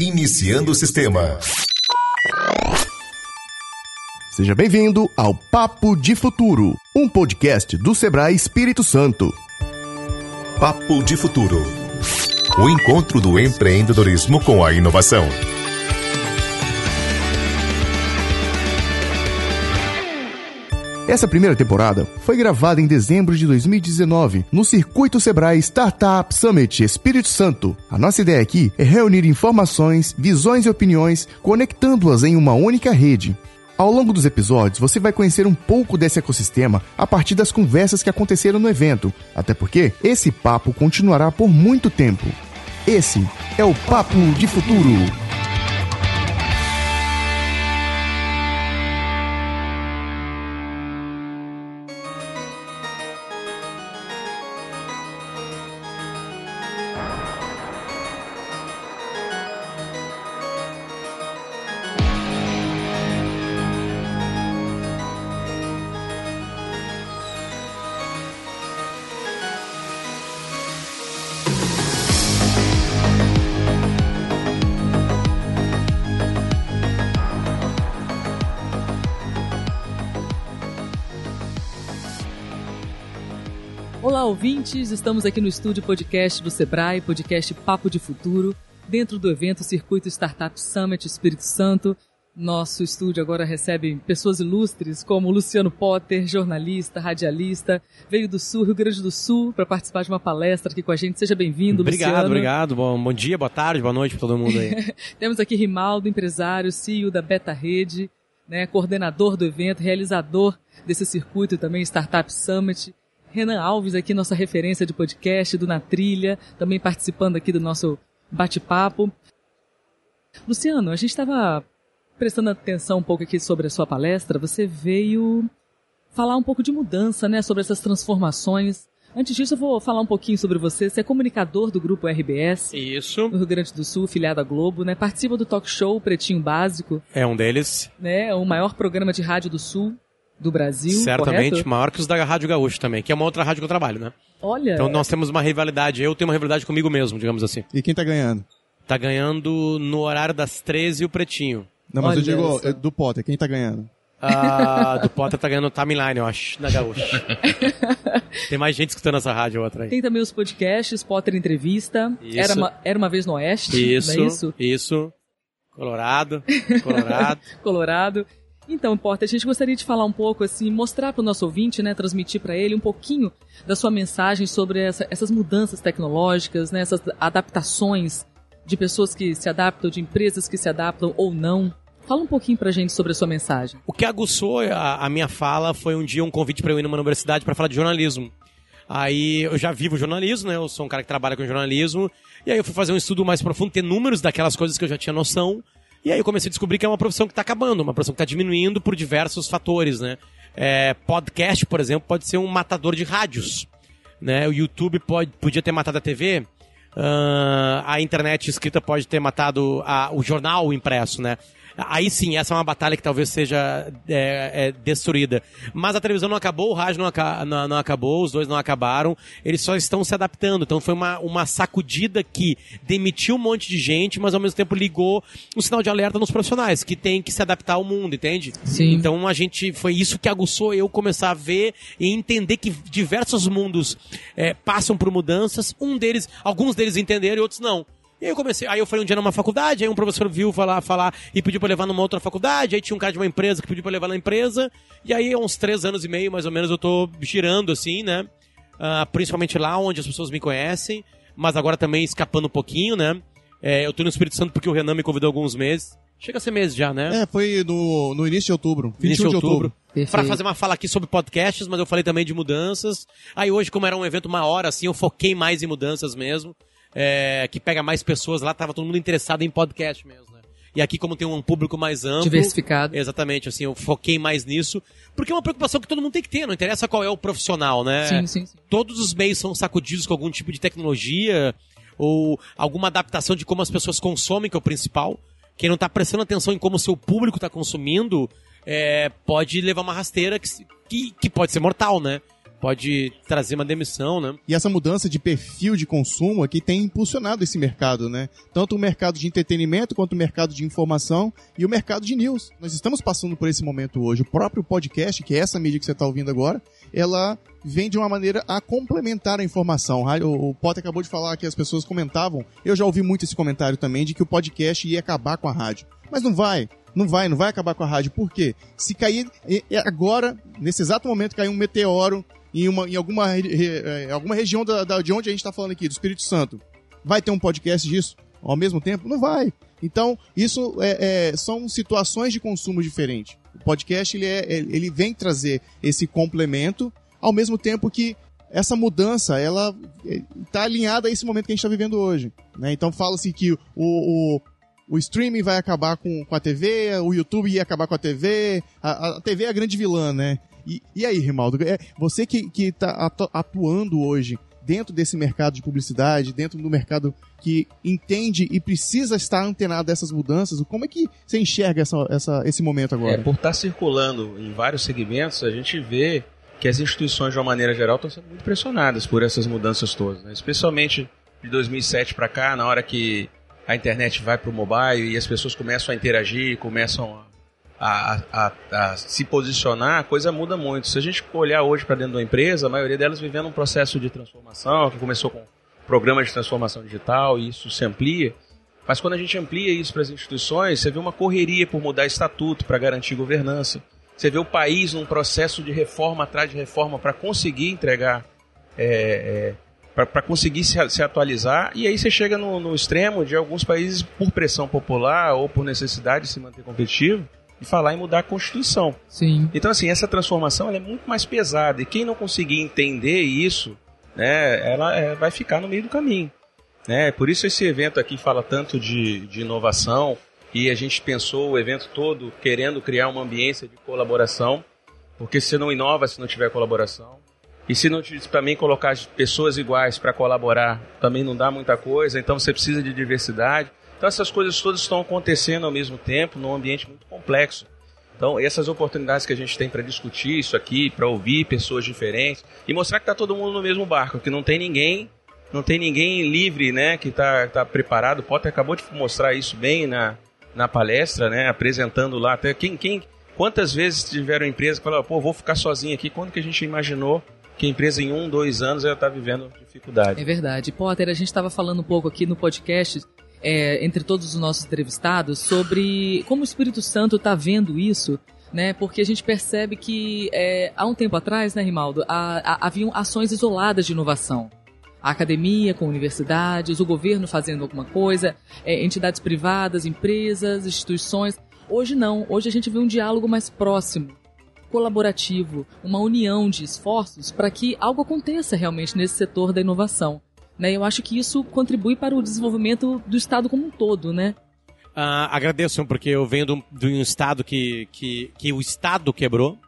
Iniciando o sistema. Seja bem-vindo ao Papo de Futuro, um podcast do Sebrae Espírito Santo. Papo de Futuro. O encontro do empreendedorismo com a inovação. Essa primeira temporada foi gravada em dezembro de 2019 no Circuito Sebrae Startup Summit Espírito Santo. A nossa ideia aqui é reunir informações, visões e opiniões, conectando-as em uma única rede. Ao longo dos episódios, você vai conhecer um pouco desse ecossistema a partir das conversas que aconteceram no evento, até porque esse papo continuará por muito tempo. Esse é o Papo de Futuro. Ouvintes! Estamos aqui no estúdio podcast do Sebrae, podcast Papo de Futuro, dentro do evento Circuito Startup Summit Espírito Santo. Nosso estúdio agora recebe pessoas ilustres como Luciano Potter, jornalista, radialista, veio do Sul, Rio Grande do Sul, para participar de uma palestra aqui com a gente. Seja bem-vindo, Obrigado, Luciano. obrigado. Bom, bom dia, boa tarde, boa noite para todo mundo aí. Temos aqui Rimaldo, empresário, CEO da Beta Rede, né, coordenador do evento, realizador desse circuito também, Startup Summit. Renan Alves aqui, nossa referência de podcast do Na Trilha, também participando aqui do nosso bate-papo. Luciano, a gente estava prestando atenção um pouco aqui sobre a sua palestra. Você veio falar um pouco de mudança, né, sobre essas transformações. Antes disso, eu vou falar um pouquinho sobre você. Você é comunicador do grupo RBS, Isso. no Rio Grande do Sul, filiado à Globo, né? Participa do talk show Pretinho Básico, É um deles. né? O maior programa de rádio do Sul do Brasil, certamente correto? maior que os da Rádio Gaúcho também, que é uma outra rádio que eu trabalho, né? Olha, Então nós temos uma rivalidade. Eu tenho uma rivalidade comigo mesmo, digamos assim. E quem tá ganhando? Tá ganhando no horário das 13 o Pretinho. Não, mas eu Olha digo só. é, do Potter, quem tá ganhando? Ah, do Potter tá ganhando timeline, eu acho, na Gaúcho. Tem mais gente escutando essa rádio outra aí. tem também os podcasts, Potter Entrevista, Isso. era uma, era uma vez no Oeste, Isso, não é isso? isso. Colorado, Colorado. Colorado. Então, Potter, a gente gostaria de falar um pouco, assim, mostrar para o nosso ouvinte, né, transmitir para ele um pouquinho da sua mensagem sobre essa- essas mudanças tecnológicas, né, essas adaptações de pessoas que se adaptam, de empresas que se adaptam ou não. Fala um pouquinho pra gente sobre a sua mensagem. O que aguçou a, a minha fala foi um dia um convite para eu ir numa universidade para falar de jornalismo. Aí eu já vivo jornalismo, né? Eu sou um cara que trabalha com jornalismo. E aí eu fui fazer um estudo mais profundo, ter números daquelas coisas que eu já tinha noção. E aí eu comecei a descobrir que é uma profissão que está acabando, uma profissão que está diminuindo por diversos fatores, né? É, podcast, por exemplo, pode ser um matador de rádios. Né? O YouTube pode, podia ter matado a TV. ah, a internet escrita pode ter matado a- o jornal impresso, né? Aí sim, essa é uma batalha que talvez seja é, é, destruída. Mas a televisão não acabou, o rádio não, aca- não- não acabou, os dois não acabaram, eles só estão se adaptando. Então foi uma, uma sacudida que demitiu um monte de gente, mas ao mesmo tempo ligou um sinal de alerta nos profissionais, que tem que se adaptar ao mundo, entende? Sim. Então a gente. Foi isso que aguçou eu começar a ver e entender que diversos mundos é, passam por mudanças. Um deles, alguns deles entenderam e outros não. E aí eu comecei, aí eu falei um dia numa faculdade, aí um professor viu falar, falar e pediu pra eu levar numa outra faculdade, aí tinha um cara de uma empresa que pediu pra eu levar na empresa, e aí há uns três anos e meio, mais ou menos, eu tô girando assim, né? Ah, principalmente lá onde as pessoas me conhecem, mas agora também escapando um pouquinho, né? É, eu tô no Espírito Santo porque o Renan me convidou alguns meses. Chega a ser meses já, né? É, foi no, no início de outubro. 21 Início de outubro. Perfeito. Pra fazer uma fala aqui sobre podcasts, mas eu falei também de mudanças. Aí hoje, como era um evento uma hora, assim, eu foquei mais em mudanças mesmo. É, que pega mais pessoas lá, tava todo mundo interessado em podcast mesmo, né? E aqui, como tem um público mais amplo. Diversificado. Exatamente, assim, eu foquei mais nisso. Porque é uma preocupação que todo mundo tem que ter, não interessa qual é o profissional, né? Sim, sim, sim. Todos os meios são sacudidos com algum tipo de tecnologia ou alguma adaptação de como as pessoas consomem, que é o principal. Quem não está prestando atenção em como o seu público está consumindo é, pode levar uma rasteira que, que, que pode ser mortal, né? Pode trazer uma demissão, né? E essa mudança de perfil de consumo aqui tem impulsionado esse mercado, né? Tanto o mercado de entretenimento quanto o mercado de informação e o mercado de news. Nós estamos passando por esse momento hoje. O próprio podcast, que é essa mídia que você está ouvindo agora, ela vem de uma maneira a complementar a informação. O Potter acabou de falar que as pessoas comentavam, eu já ouvi muito esse comentário também, de que o podcast ia acabar com a rádio. Mas não vai. Não vai, não vai acabar com a rádio. Por quê? Se cair agora, nesse exato momento, cair um meteoro em, uma, em alguma, é, alguma região da, da, de onde a gente está falando aqui, do Espírito Santo, vai ter um podcast disso ao mesmo tempo? Não vai. Então, isso é, é, são situações de consumo diferentes. O podcast ele, é, ele vem trazer esse complemento, ao mesmo tempo que essa mudança ela está alinhada a esse momento que a gente está vivendo hoje. Né? Então fala-se que o, o, o streaming vai acabar com, com a TV, o YouTube ia acabar com a TV, a, a TV é a grande vilã, né? E, e aí, Rimaldo, é, você que está atuando hoje dentro desse mercado de publicidade, dentro do mercado que entende e precisa estar antenado dessas mudanças, como é que você enxerga essa, essa, esse momento agora? É, por estar circulando em vários segmentos, a gente vê que as instituições, de uma maneira geral, estão sendo muito pressionadas por essas mudanças todas. Né? Especialmente de 2007 para cá, na hora que a internet vai para o mobile e as pessoas começam a interagir, começam a, a, a, se posicionar, a coisa muda muito. Se a gente olhar hoje para dentro da empresa, a maioria delas vivendo um processo de transformação, que começou com programa de transformação digital, e isso se amplia. Mas quando a gente amplia isso para as instituições, você vê uma correria por mudar estatuto para garantir governança. Você vê o país num processo de reforma atrás de reforma para conseguir entregar é, é, para conseguir se, se, atualizar. E aí você chega no, no, extremo de alguns países, por pressão popular ou por necessidade de se manter competitivo, de falar em mudar a Constituição. Sim. Então, assim, essa transformação é muito mais pesada. E quem não conseguir entender isso, né, ela é, vai ficar no meio do caminho. Né? Por isso esse evento aqui fala tanto de, de inovação e a gente pensou o evento todo querendo criar uma ambiência de colaboração, porque se você não inova se não tiver colaboração, e se não também colocar pessoas iguais para colaborar, também não dá muita coisa, então você precisa de diversidade. Então essas coisas todas estão acontecendo ao mesmo tempo num ambiente muito complexo. Então essas oportunidades que a gente tem para discutir isso aqui, para ouvir pessoas diferentes e mostrar que está todo mundo no mesmo barco, que não tem ninguém, não tem ninguém livre, né, que está tá preparado. O Potter acabou de mostrar isso bem na, na palestra, né, apresentando lá até quem, quem, quantas vezes tiveram empresas que falaram, pô, vou ficar sozinho aqui. Quando que a gente imaginou que a empresa em um, dois anos já está vivendo dificuldade. É verdade. Potter, a gente estava falando um pouco aqui no podcast, é, entre todos os nossos entrevistados, sobre como o Espírito Santo está vendo isso né? Porque a gente percebe que é, há um tempo atrás, né, Rimaldo, há, há, haviam ações isoladas de inovação. A academia com universidades, o governo fazendo alguma coisa, é, entidades privadas, empresas, instituições. Hoje não. Hoje a gente vê um diálogo mais próximo colaborativo, uma união de esforços para que algo aconteça realmente nesse setor da inovação. Né? Eu acho que isso contribui para o desenvolvimento do Estado como um todo, né? Uh, agradeço, porque eu venho de um, Estado que, que, que o Estado quebrou,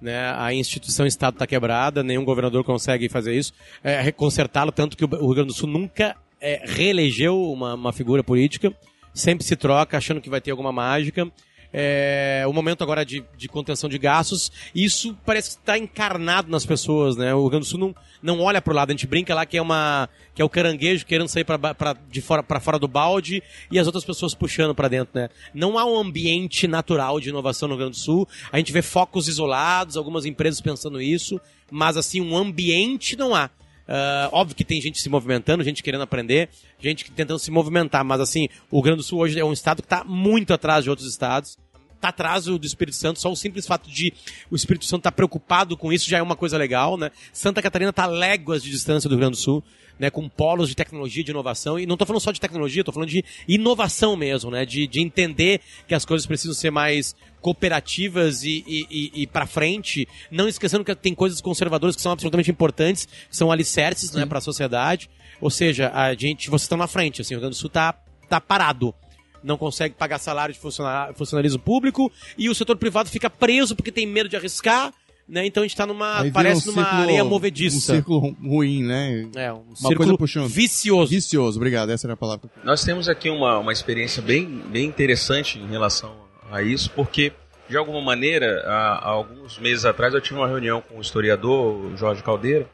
né? A instituição Estado está quebrada, nenhum governador consegue fazer isso, é, consertá-lo, tanto que o Rio Grande do Sul nunca é, reelegeu uma, uma figura política, sempre se troca achando que vai ter alguma mágica é, o momento agora de, de contenção de gastos, isso parece que está encarnado nas pessoas, né? O Rio Grande do Sul não, não olha pro lado, a gente brinca lá que é uma que é o caranguejo querendo sair para de fora para fora do balde e as outras pessoas puxando para dentro, né? Não há um ambiente natural de inovação no Rio Grande do Sul. A gente vê focos isolados, algumas empresas pensando isso, mas assim um ambiente não há. Uh, óbvio que tem gente se movimentando, gente querendo aprender, gente tentando se movimentar, mas assim, o Rio Grande do Sul hoje é um estado que está muito atrás de outros estados tá atrás do Espírito Santo, só o simples fato de o Espírito Santo estar tá preocupado com isso já é uma coisa legal, né? Santa Catarina está léguas de distância do Rio Grande do Sul, né? Com polos de tecnologia, de inovação, e não estou falando só de tecnologia, estou falando de inovação mesmo, né? De, de entender que as coisas precisam ser mais cooperativas e, e, e, para frente, não esquecendo que tem coisas conservadoras que são absolutamente importantes, que são alicerces, né, para a sociedade. Ou seja, a gente, vocês estão na frente, assim, o Rio Grande do Sul tá, tá parado não consegue pagar salário de funcionalismo público e o setor privado fica preso porque tem medo de arriscar. Né? Então a gente está numa. parece um numa círculo, areia movediça. Um círculo ruim, né? É, um uma coisa puxando. vicioso. Vicioso, obrigado, essa era a palavra. Nós temos aqui uma, uma experiência bem, bem interessante em relação a isso, porque de alguma maneira, há, há alguns meses atrás eu tive uma reunião com o historiador o Jorge Caldeira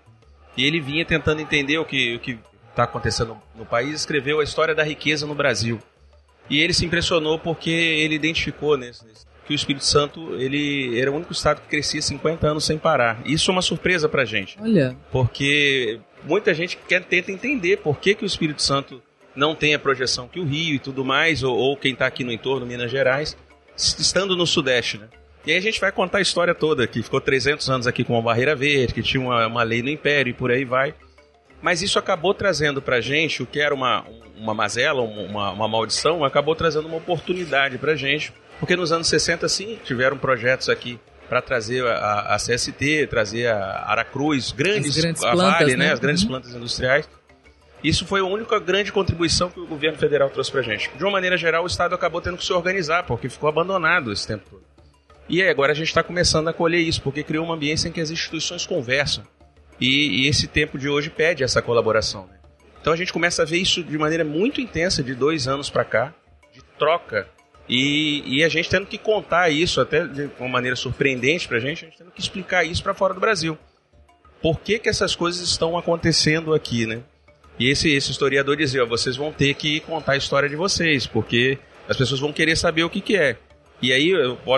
e ele vinha tentando entender o que o que está acontecendo no país, escreveu a história da riqueza no Brasil. E ele se impressionou porque ele identificou nesse, nesse que o Espírito Santo ele era o único estado que crescia 50 anos sem parar. Isso é uma surpresa para gente. Olha. Porque muita gente quer tenta entender por que, que o Espírito Santo não tem a projeção que o Rio e tudo mais, ou, ou quem está aqui no entorno, Minas Gerais, estando no Sudeste, né? E aí a gente vai contar a história toda, que ficou 300 anos aqui com uma barreira verde, que tinha uma, uma lei no Império e por aí vai. Mas isso acabou trazendo pra gente o que era uma, uma mazela, uma, uma maldição, acabou trazendo uma oportunidade pra gente porque nos anos 60, sim, tiveram projetos aqui para trazer a, a, CST, trazer a Aracruz, grandes, As grandes a plantas, Vale, né? né? as grandes Uhum. plantas industriais. Isso foi a única grande contribuição que o governo federal trouxe para gente. De uma maneira geral, o Estado acabou tendo que se organizar, porque ficou abandonado esse tempo todo. E aí, agora a gente está começando a colher isso, porque criou uma ambiência em que as instituições conversam. E, e esse tempo de hoje pede essa colaboração. né? Então a gente começa a ver isso de maneira muito intensa, de dois anos para cá, de troca e, e a gente tendo que contar isso, até de uma maneira surpreendente pra gente, a gente tendo que explicar isso para fora do Brasil. Por que, que essas coisas estão acontecendo aqui, né? E esse, esse historiador dizia, ó, vocês vão ter que contar a história de vocês, porque as pessoas vão querer saber o que, que é. E aí,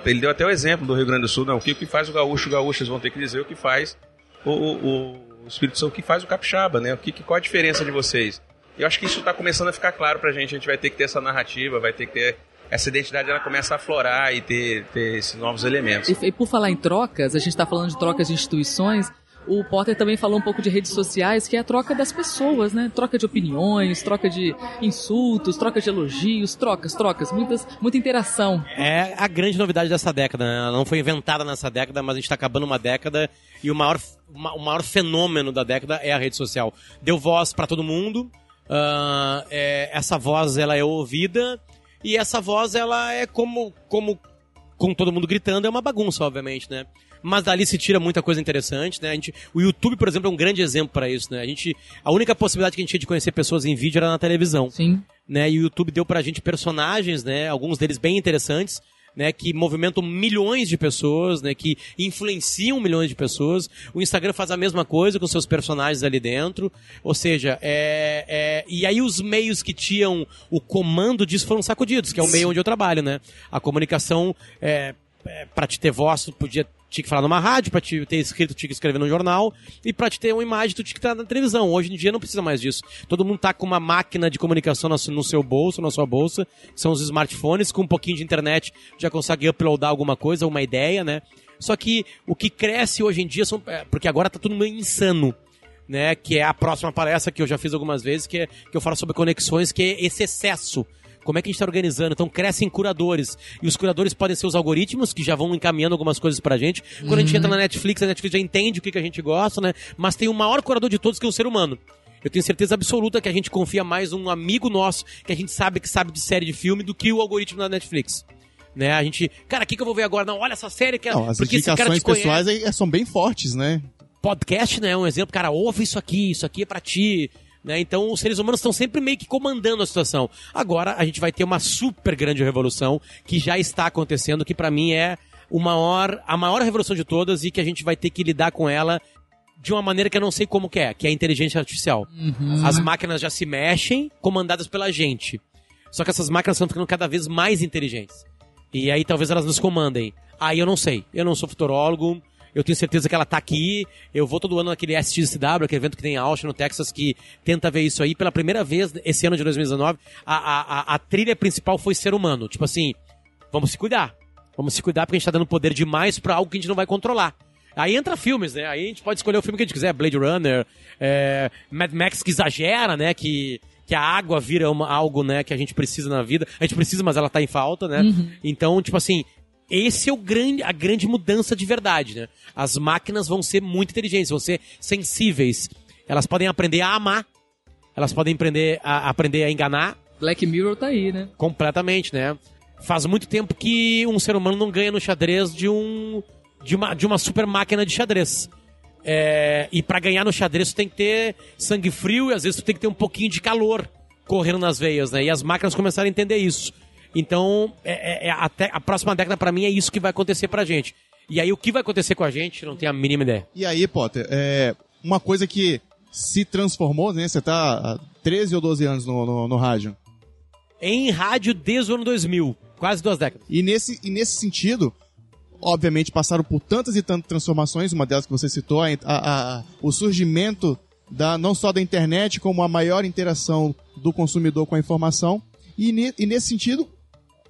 ele deu até o exemplo do Rio Grande do Sul, não, o que, que faz o gaúcho, o gaúcho, eles vão ter que dizer o que faz o, o, o Espírito Santo, o que faz o capixaba, né? O que, qual a diferença de vocês? Eu acho que isso está começando a ficar claro pra gente, a gente vai ter que ter essa narrativa, vai ter que ter essa identidade, ela começa a aflorar e ter, ter esses novos elementos. E, e por falar em trocas, a gente está falando de trocas de instituições. O Potter também falou um pouco de redes sociais, que é a troca das pessoas, né? Troca de opiniões, troca de insultos, troca de elogios, trocas, trocas, muitas, muita interação. É a grande novidade dessa década, né? Ela não foi inventada nessa década, mas a gente tá acabando uma década e o maior, ma- o maior fenômeno da década é a rede social. Deu voz pra todo mundo, ah, é, essa voz ela é ouvida e essa voz ela é como, como com todo mundo gritando, é uma bagunça, obviamente, né? Mas dali se tira muita coisa interessante, né? A gente, o YouTube, por exemplo, é um grande exemplo para isso, né? A gente, a única possibilidade que a gente tinha de conhecer pessoas em vídeo era na televisão Sim. né? E o YouTube deu pra gente personagens, né? Alguns deles bem interessantes, né? Que movimentam milhões de pessoas, né? Que influenciam milhões de pessoas. O Instagram faz a mesma coisa com seus personagens ali dentro. Ou seja, é, é... e aí os meios que tinham o comando disso foram sacudidos, que é o meio onde eu trabalho, né? A comunicação, é, é, para te ter voz, podia tinha que falar numa rádio, pra te ter escrito, tinha que escrever num jornal, e pra te ter uma imagem, tu tinha que estar na televisão. Hoje em dia não precisa mais disso. Todo mundo tá com uma máquina de comunicação no seu- bolso, na sua bolsa, são os smartphones, com um pouquinho de internet já consegue uploadar alguma coisa, uma ideia, né? Só que o que cresce hoje em dia são. é, Porque agora tá tudo meio insano. Né, que é a próxima palestra que eu já fiz algumas vezes, que, é, que eu falo sobre conexões, que é esse excesso. Como é que a gente está organizando? Então crescem curadores. E os curadores podem ser os algoritmos, que já vão encaminhando algumas coisas pra gente. Quando a gente entra na Netflix, a Netflix já entende o que, que a gente gosta, né? Mas tem o maior curador de todos, que é o ser humano. Eu tenho certeza absoluta que a gente confia mais num amigo nosso, que a gente sabe que sabe de série de filme, do que o algoritmo da Netflix. Né? A gente, cara, o que, que eu vou ver agora? Não, olha essa série que é. Não, as porque esse cara indicações pessoais é, são bem fortes, né? podcast, né, é um exemplo, cara, ouve isso aqui, isso aqui é pra ti, né? Então os seres humanos estão sempre meio que comandando a situação. Agora a gente vai ter uma super grande revolução que já está acontecendo, que pra mim é o maior, a maior revolução de todas e que a gente vai ter que lidar com ela de uma maneira que eu não sei como que é, que é a inteligência artificial. As máquinas já se mexem, comandadas pela gente. Só que essas máquinas estão ficando cada vez mais inteligentes. E aí talvez elas nos comandem. Aí eu não sei. Eu não sou futurólogo. Eu tenho certeza que ela tá aqui. Eu vou todo ano naquele SXSW, aquele evento que tem em Austin, no Texas, que tenta ver isso aí. Pela primeira vez, esse ano de 2019, a, a, a, a trilha principal foi ser humano. Tipo assim, vamos se cuidar. Vamos se cuidar porque a gente tá dando poder demais pra algo que a gente não vai controlar. Aí entra filmes, né? Aí a gente pode escolher o filme que a gente quiser. Blade Runner, é, Mad Max que exagera, né? Que, que a água vira uma- algo, né? Que a gente precisa na vida. A gente precisa, mas ela tá em falta, né? Então, tipo assim, esse é o grande, a grande mudança de verdade, né? As máquinas vão ser muito inteligentes, vão ser sensíveis. Elas podem aprender a amar. Elas podem aprender a, aprender a enganar Black Mirror tá aí, né? completamente, né? Faz muito tempo que um ser humano não ganha no xadrez de um de uma, de uma super máquina de xadrez. É, e pra ganhar no xadrez tu tem que ter sangue frio e às vezes tu tem que ter um pouquinho de calor correndo nas veias, né? E as máquinas começaram a entender isso. Então, é, é- é até a próxima década, pra mim, é isso que vai acontecer pra gente. E aí, o que vai acontecer com a gente, não tenho a mínima ideia. E aí, Potter, é, uma coisa que se transformou, né? Você tá há 13 ou 12 anos no, no, no rádio. Em rádio desde o ano 2000, quase duas décadas. E nesse, e nesse sentido, obviamente passaram por tantas e tantas transformações, uma delas que você citou, a, a- a- o surgimento da, não só da internet, como a maior interação do consumidor com a informação. E, ne- e nesse sentido,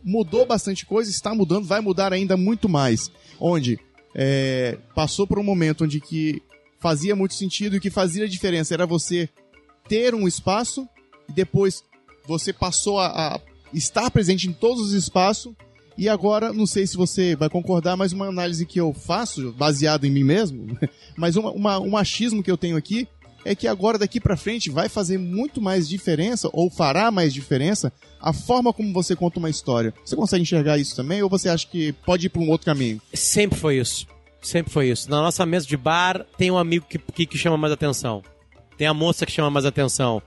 mudou bastante coisa, está mudando, vai mudar ainda muito mais. Onde é, passou por um momento onde que fazia muito sentido e o que fazia diferença era você ter um espaço e depois você passou a, a estar presente em todos os espaços e agora, não sei se você vai concordar, mas uma análise que eu faço, baseado em mim mesmo, mas uma, uma- um achismo que eu tenho aqui, é que agora daqui pra frente vai fazer muito mais diferença, ou fará mais diferença, a forma como você conta uma história. Você consegue enxergar isso também, ou você acha que pode ir pra um outro caminho? Sempre foi isso. Sempre foi isso. Na nossa mesa de bar, tem um amigo que, que, que chama mais atenção. Tem a moça que chama mais atenção.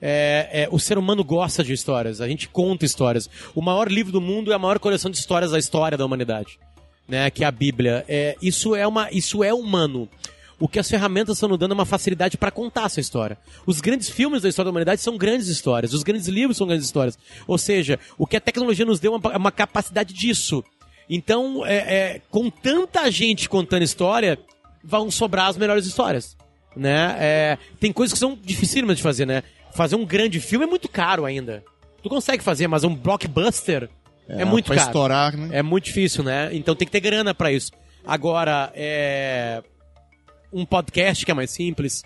É, é, o ser humano gosta de histórias. A gente conta histórias. O maior livro do mundo é a maior coleção de histórias da história da humanidade. Né, que é a Bíblia. É, isso, é uma, isso é humano. O que as ferramentas estão nos dando é uma facilidade para contar essa história. Os grandes filmes da história da humanidade são grandes histórias. Os grandes livros são grandes histórias. Ou seja, o que a tecnologia nos deu é uma, uma capacidade disso. Então, é, é, com tanta gente contando história, vão sobrar as melhores histórias. Né? É, tem coisas que são dificílimas de fazer, né? Fazer um grande filme é muito caro ainda. Tu consegue fazer, mas um blockbuster é, muito pra caro. estourar, né? É muito difícil, né? Então tem que ter grana pra isso. Agora, é. Um podcast que é mais simples.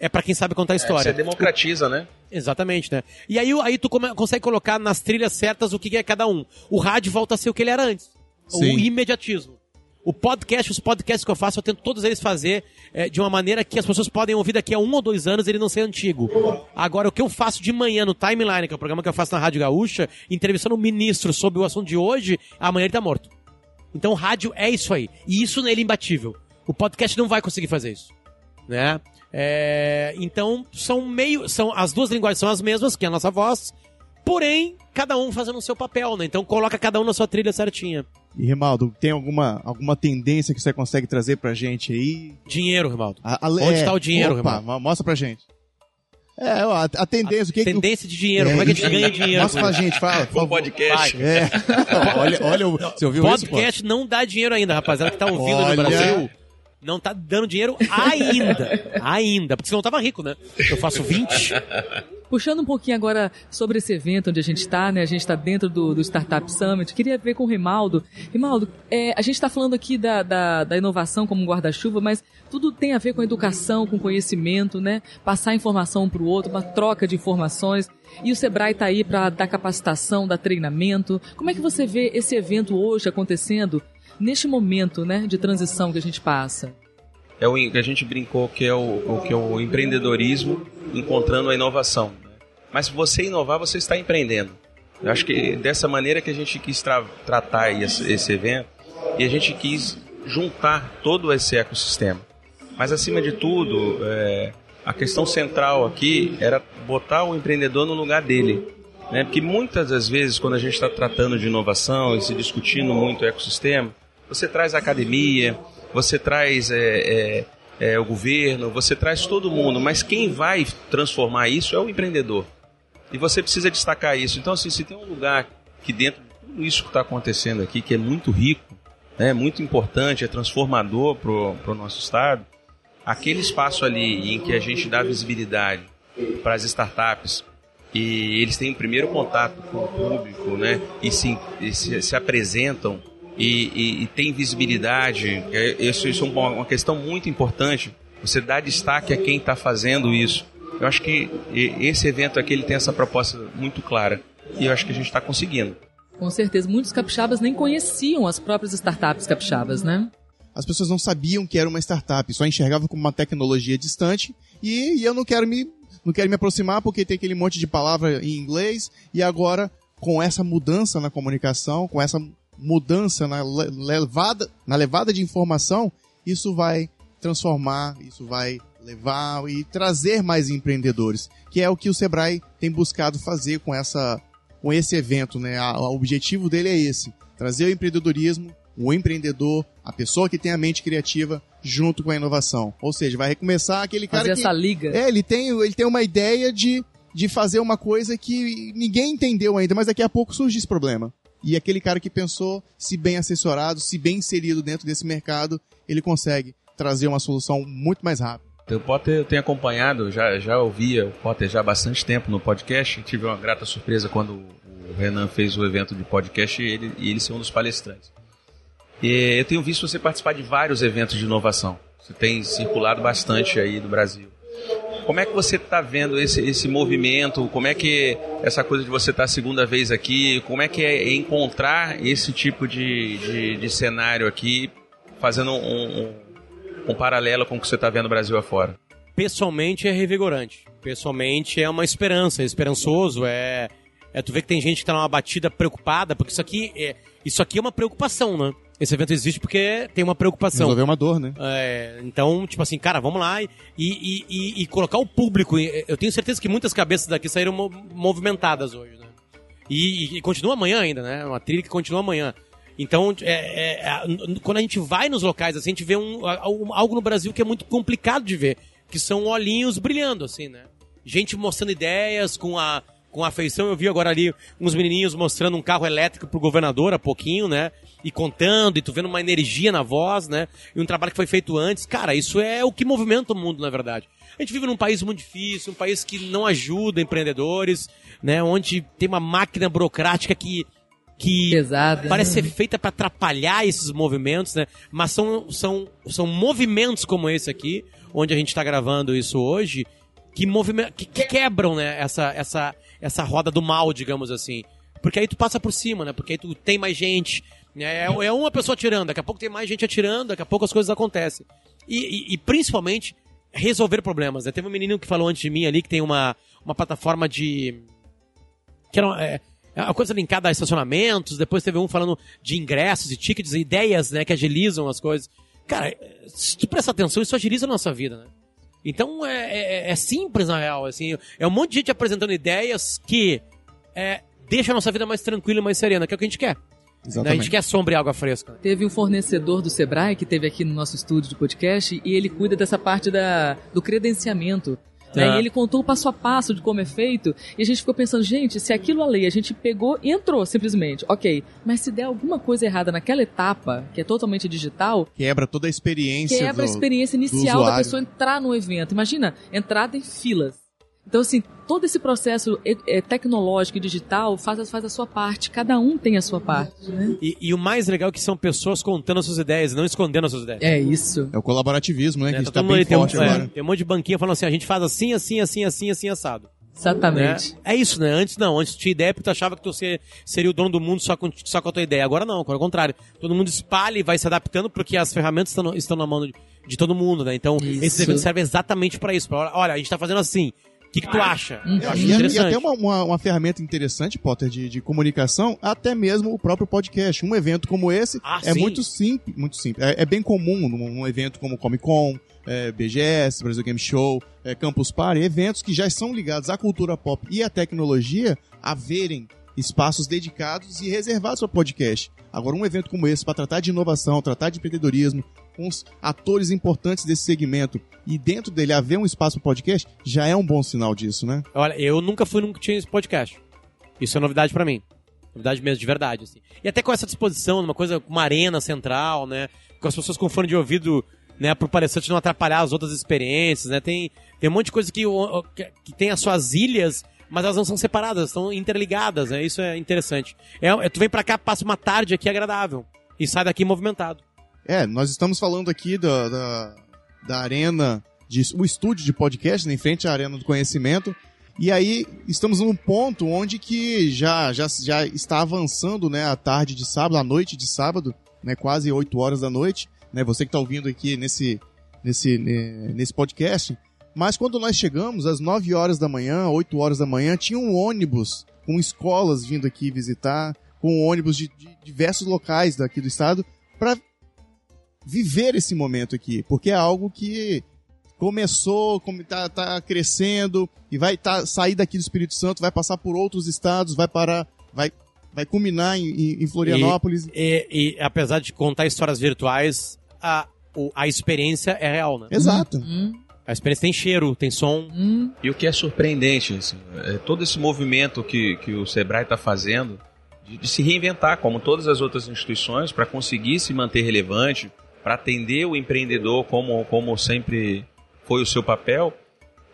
É pra quem sabe contar a É, você história. democratiza, né? Exatamente, né? E aí, aí tu come- consegue colocar nas trilhas certas o que é cada um. O rádio volta a ser o que ele era antes. Sim. O imediatismo. O podcast, os podcasts que eu faço, eu tento todos eles fazer é, de uma maneira que as pessoas podem ouvir daqui a um ou dois anos e ele não ser antigo. Agora, o que eu faço de manhã no Timeline, que é o programa que eu faço na Rádio Gaúcha, entrevistando um ministro sobre o assunto de hoje, amanhã ele tá morto. Então, rádio é isso aí. E isso nele é imbatível. O podcast não vai conseguir fazer isso. Né? É, então, são meio. São, as duas linguagens são as mesmas, que é a nossa voz. Porém, cada um fazendo o seu papel, né? Então coloca cada um na sua trilha certinha. E, Rimaldo, tem alguma, alguma tendência que você consegue trazer pra gente aí? Dinheiro, Rimaldo. A- a- Onde tá o dinheiro, Opa, Rimaldo? mo- mostra pra gente. É, ó, a, a tendência, o que que... Tendência de dinheiro. Como é que a gente ganha dinheiro? Mostra pra gente, fala. por podcast. É. olha, olha, o- você ouviu isso, pô? Podcast não dá dinheiro ainda, rapaziada que tá ouvindo Olha. no Brasil. Não tá dando dinheiro ainda. ainda. Porque senão eu tava rico, né? Eu faço 20. Puxando um pouquinho agora sobre esse evento onde a gente está, né? A gente está dentro do, do Startup Summit. Queria ver com o Rimaldo. Rimaldo, é, a gente está falando aqui da, da, da inovação como um guarda-chuva, mas tudo tem a ver com educação, com conhecimento, né? Passar informação um para o outro, uma troca de informações. E o Sebrae está aí para dar capacitação, dar treinamento. Como é que você vê esse evento hoje acontecendo neste momento, né, de transição que a gente passa? É o que a gente brincou que é o, o que é o empreendedorismo encontrando a inovação. né? Mas se você inovar, você está empreendendo. Eu acho que dessa maneira que a gente quis tra- tratar esse, esse evento e a gente quis juntar todo esse ecossistema. Mas acima de tudo, é, a questão central aqui era botar o empreendedor no lugar dele. Né? Porque muitas das vezes, quando a gente está tratando de inovação e se discutindo muito o ecossistema, você traz a academia, você traz é, é, é, o governo, você traz todo mundo, mas quem vai transformar isso é o empreendedor. E você precisa destacar isso. Então, assim, se tem um lugar que dentro de tudo isso que está acontecendo aqui, que é muito rico, né, muito importante, é transformador para o nosso Estado, aquele espaço ali em que a gente dá visibilidade para as startups e eles têm o primeiro contato com o público, né, e se, e se, se apresentam e, e, e tem visibilidade, é, isso, isso é uma, uma questão muito importante, você dá destaque a quem está fazendo isso. Eu acho que esse evento aqui ele tem essa proposta muito clara e eu acho que a gente está conseguindo. Com certeza, muitos capixabas nem conheciam as próprias startups capixabas, né? As pessoas não sabiam que era uma startup, só enxergavam como uma tecnologia distante e, e eu não quero me não quero me aproximar porque tem aquele monte de palavra em inglês e agora com essa mudança na comunicação, com essa mudança na le- levada na levada de informação, isso vai transformar, isso vai levar e trazer mais empreendedores, que é o que o Sebrae tem buscado fazer com essa com esse evento, né? O objetivo dele é esse: trazer o empreendedorismo, o empreendedor, a pessoa que tem a mente criativa junto com a inovação. Ou seja, vai recomeçar aquele cara Fazer que essa liga. é, ele tem, ele tem uma ideia de, de fazer uma coisa que ninguém entendeu ainda, mas daqui a pouco surge esse problema. E aquele cara que pensou, se bem assessorado, se bem inserido dentro desse mercado, ele consegue trazer uma solução muito mais rápida. O Potter eu tenho acompanhado, já, já ouvia o Potter já há bastante tempo no podcast. Tive uma grata surpresa quando o Renan fez o evento de podcast e ele, e ele ser um dos palestrantes. E eu tenho visto você participar de vários eventos de inovação. Você tem circulado bastante aí do Brasil. Como é que você está vendo esse, esse movimento? Como é que essa coisa de você estar a segunda vez aqui? Como é que é encontrar esse tipo de, de, de cenário aqui, fazendo um, um, um paralelo com o que você está vendo no Brasil afora? pessoalmente é revigorante. Pessoalmente é uma esperança, é esperançoso, é, é tu vê que tem gente que tá numa batida preocupada, porque isso aqui é, isso aqui é uma preocupação, né? Esse evento existe porque tem uma preocupação. Resolver uma dor, né? É, então, tipo assim, cara, vamos lá e, e, e- e colocar o público. Eu tenho certeza que muitas cabeças daqui saíram mo- movimentadas hoje, né? E, e- continua amanhã ainda, né? Uma trilha que continua amanhã. Então, é- é- é- quando a gente vai nos locais, assim, a gente vê um- algo no Brasil que é muito complicado de ver, que são olhinhos brilhando, assim, né? Gente mostrando ideias com a com afeição. Eu vi agora ali uns menininhos mostrando um carro elétrico pro governador há pouquinho, né? E contando, e tu vendo uma energia na voz, né? E um trabalho que foi feito antes. Cara, isso é o que movimenta o mundo, na verdade. A gente vive num país muito difícil, um país que não ajuda empreendedores, né? Onde tem uma máquina burocrática que que parece ser feita para atrapalhar esses movimentos, né? Mas são, são, são movimentos como esse aqui, onde a gente está gravando isso hoje, que, que, que quebram, né? Essa, essa, essa roda do mal, digamos assim. Porque aí tu passa por cima, né? Porque aí tu tem mais gente. Né? É, é uma pessoa atirando, daqui a pouco tem mais gente atirando, daqui a pouco as coisas acontecem. E, e- e principalmente resolver problemas. Né? Teve um menino que falou antes de mim ali que tem uma, uma plataforma de que era é, é uma coisa linkada a estacionamentos, depois teve um falando de ingressos e tickets, ideias, né, que agilizam as coisas. Cara, se tu prestar atenção, isso agiliza a nossa vida, né? Então é, é- é simples, na real, assim, é um monte de gente apresentando ideias que é, deixa a nossa vida mais tranquila e mais serena, que é o que a gente quer. Né? A gente quer sombra e água fresca. Teve um fornecedor do Sebrae que teve aqui no nosso estúdio de podcast e ele cuida dessa parte da, do credenciamento. né? Ah. E ele contou o passo a passo de como é feito e a gente ficou pensando, gente, se aquilo a lei a gente pegou e entrou simplesmente, ok, mas se der alguma coisa errada naquela etapa, que é totalmente digital, Quebra toda a experiência. quebra a do- experiência inicial da pessoa entrar no evento. Imagina, entrada em filas. Então, assim, todo esse processo é, é, tecnológico e digital faz, faz a sua parte. Cada um tem a sua parte, né? E, e o mais legal é que são pessoas contando as suas ideias, não escondendo as suas ideias. É isso. É o colaborativismo, né? Né? Que Tá está bem tem, um, forte é, agora. tem um monte de banquinha falando assim, a gente faz assim, assim, assim, assim, assim, assado. né? Exatamente. É isso, né? Antes não, antes tu tinha ideia porque tu achava que tu ser- seria o dono do mundo só com, só com a tua ideia. Agora não, agora é o contrário. Todo mundo espalha e vai se adaptando porque as ferramentas estão, estão na mão de, de todo mundo, né? Então, Isso. esses eventos servem exatamente pra isso. Pra, olha, a gente tá fazendo assim. O que, que tu acha? Uhum. Eu acho E, e interessante. até uma, uma, uma ferramenta interessante, Potter, de, de comunicação, até mesmo o próprio podcast. Um evento como esse Ah, é sim. muito simples, muito simples. É, é bem comum num, num evento como Comic Con, é, BGS, Brasil Game Show, é, Campus Party, eventos que já são ligados à cultura pop e à tecnologia, haverem espaços dedicados e reservados para podcast. Agora, um evento como esse, para tratar de inovação, tratar de empreendedorismo, os atores importantes desse segmento, e dentro dele haver um espaço para podcast, já é um bom sinal disso, né? Olha, eu nunca fui nunca tinha esse podcast. Isso é novidade pra mim. Novidade mesmo, de verdade, assim. E até com essa disposição, numa coisa, uma arena central, né? Com as pessoas com fone de ouvido, né? Pro palestrante não atrapalhar as outras experiências, né? Tem, tem um monte de coisa que, que, que tem as suas ilhas, mas elas não são separadas, estão interligadas, né? Isso é interessante. É, é- tu vem pra cá, passa uma tarde aqui agradável. E sai daqui movimentado. É, nós estamos falando aqui da, da, da arena, de, o estúdio de podcast, né, em frente à arena do conhecimento. E aí estamos num ponto onde que já, já, já está avançando né, a tarde de sábado, a noite de sábado, né, quase 8 horas da noite. Né, você que está ouvindo aqui nesse, nesse, né, nesse podcast. Mas quando nós chegamos, às 9 horas da manhã, 8 horas da manhã, tinha um ônibus com escolas vindo aqui visitar, com ônibus de, de diversos locais daqui do estado, para viver esse momento aqui, porque é algo que começou, como tá, crescendo e vai tá, sair daqui do Espírito Santo, vai passar por outros estados, vai parar, vai, vai culminar em, em Florianópolis. E, e, e, apesar de contar histórias virtuais, a, o, a experiência é real, né? Exato. Hum, A experiência tem cheiro, tem som. hum. E o que é surpreendente, assim, é todo esse movimento que, que o Sebrae está fazendo de, de se reinventar, como todas as outras instituições, para conseguir se manter relevante, para atender o empreendedor como, como sempre foi o seu papel,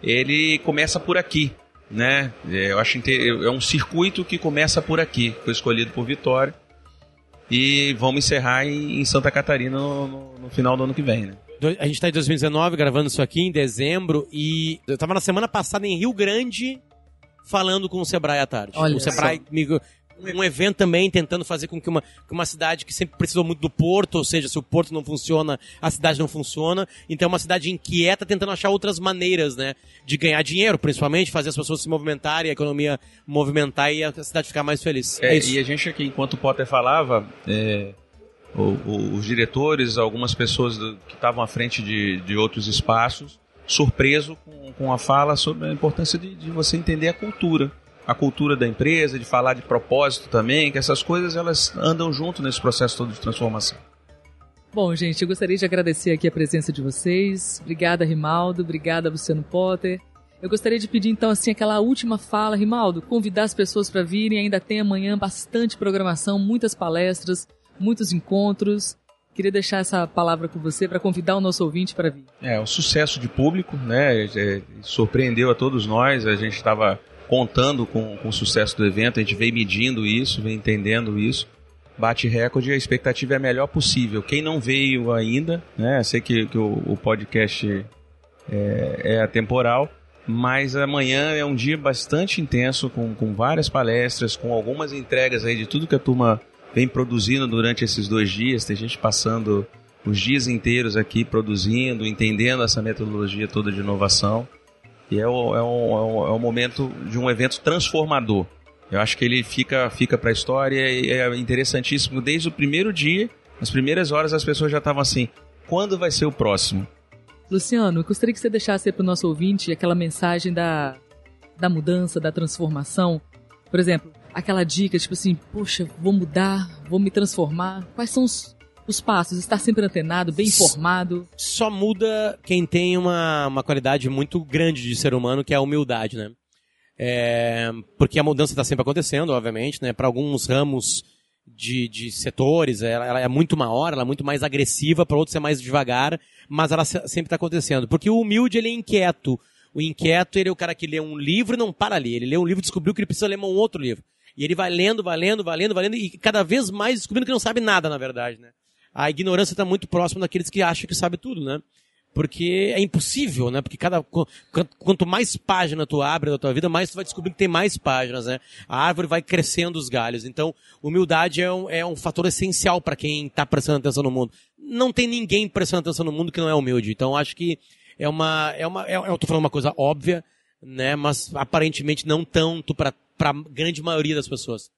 ele começa por aqui. Né? É, Eu acho é um circuito que começa por aqui, foi escolhido por Vitória. E vamos encerrar em, Santa Catarina no, no- no final do ano que vem. Né? A gente tá em 2019 gravando isso aqui em dezembro e eu tava na semana passada em Rio Grande falando com o Sebrae à tarde. Olha o Sebrae me- um evento também tentando fazer com que uma, que uma cidade que sempre precisou muito do porto, ou seja, se o porto não funciona, a cidade não funciona. Então é uma cidade inquieta tentando achar outras maneiras, né, de ganhar dinheiro, principalmente fazer as pessoas se movimentarem, a economia movimentar e a cidade ficar mais feliz. É, É, isso. e a gente aqui, enquanto o Potter falava, é, o- o- os diretores, algumas pessoas do- que estavam à frente de, de outros espaços, surpreso com, com a fala sobre a importância de, de você entender a cultura. A cultura da empresa, de falar de propósito também, que essas coisas elas andam junto nesse processo todo de transformação. Bom, gente, eu gostaria de agradecer aqui a presença de vocês. Obrigada, Rimaldo. Obrigada, Luciano Potter. Eu gostaria de pedir então assim aquela última fala, Rimaldo, convidar as pessoas para virem. Ainda tem amanhã bastante programação, muitas palestras, muitos encontros. Queria deixar essa palavra com você para convidar o nosso ouvinte para vir. É, o sucesso de público, né? é, surpreendeu a todos nós. A gente estava contando com, com o sucesso do evento, a gente vem medindo isso, vem entendendo isso. Bate recorde a expectativa é a melhor possível. Quem não veio ainda, né? Sei que, que o, o podcast é, é atemporal, mas amanhã é um dia bastante intenso, com, com várias palestras, com algumas entregas aí de tudo que a turma vem produzindo durante esses dois dias. Tem gente passando os dias inteiros aqui produzindo, entendendo essa metodologia toda de inovação. E é o, é o, é é momento de um evento transformador. Eu acho que ele fica, fica para a história e é interessantíssimo. Desde o primeiro dia, nas primeiras horas, as pessoas já estavam assim: quando vai ser o próximo? Luciano, eu gostaria que você deixasse para o nosso ouvinte aquela mensagem da, da mudança, da transformação. Por exemplo, aquela dica, tipo assim, poxa, vou mudar, vou me transformar. Quais são os, os passos? Estar sempre antenado, bem informado. só muda quem tem uma, uma qualidade muito grande de ser humano, que é a humildade, né? É, porque a mudança está sempre acontecendo, obviamente, né? Para alguns ramos de, de setores, ela, ela é muito maior, ela é muito mais agressiva, para outros é mais devagar, mas ela se- sempre está acontecendo. Porque o humilde, ele é inquieto. O inquieto, ele é o cara que lê um livro e não para ali. Ele lê um livro e descobriu que ele precisa ler um outro livro. E ele vai lendo, vai lendo, vai lendo, vai lendo, e cada vez mais descobrindo que não sabe nada, na verdade, né? A ignorância está muito próxima daqueles que acham que sabe tudo, né? Porque é impossível, né? Porque cada qu- quanto- mais página tu abre da tua vida, mais tu vai descobrir que tem mais páginas, né? A árvore vai crescendo os galhos. Então, humildade é um, é um fator essencial para quem está prestando atenção no mundo. Não tem ninguém prestando atenção no mundo que não é humilde. Então, acho que é uma é uma é, eu tô falando uma coisa óbvia, né? Mas aparentemente não tanto para para grande maioria das pessoas.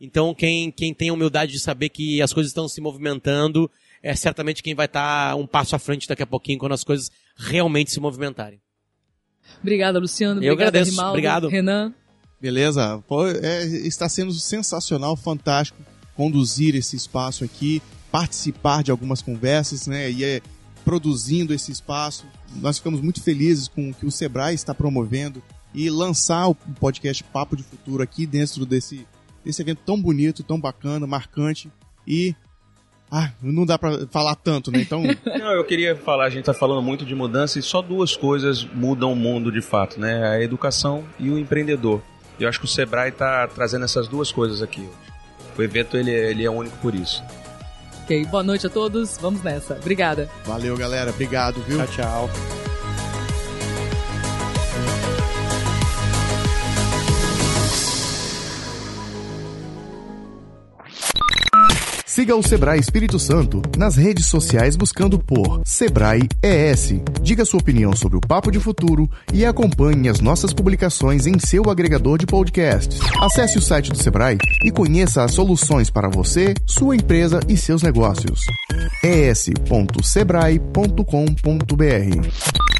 Então, quem, quem tem a humildade de saber que as coisas estão se movimentando, é certamente quem vai estar um passo à frente daqui a pouquinho quando as coisas realmente se movimentarem. Obrigada, Luciano. Eu Obrigada, agradeço. Rimaldo. Obrigado. Renan. Beleza? Pô, é, está sendo sensacional, fantástico conduzir esse espaço aqui, participar de algumas conversas, né? E é, produzindo esse espaço. Nós ficamos muito felizes com o que o Sebrae está promovendo e lançar o podcast Papo de Futuro aqui dentro desse, desse evento tão bonito, tão bacana, marcante e ah, não dá pra falar tanto, né? Então, Não, eu queria falar, a gente está falando muito de mudança e só duas coisas mudam o mundo de fato, né? A educação e o empreendedor. Eu acho que o Sebrae está trazendo essas duas coisas aqui hoje. O evento ele, é- ele é único por isso. Ok, boa noite a todos. Vamos nessa. Obrigada. valeu, galera. Obrigado, viu? Tchau, tchau. Siga o Sebrae Espírito Santo nas redes sociais buscando por Sebrae ES. Diga sua opinião sobre o Papo de Futuro e acompanhe as nossas publicações em seu agregador de podcasts. Acesse o site do Sebrae e conheça as soluções para você, sua empresa e seus negócios. es.sebrae.com.br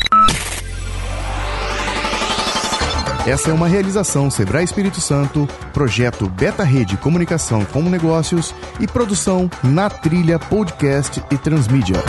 Essa é uma realização Sebrae Espírito Santo, projeto Beta Rede Comunicação como Negócios e produção Na Trilha Podcast e Transmídia.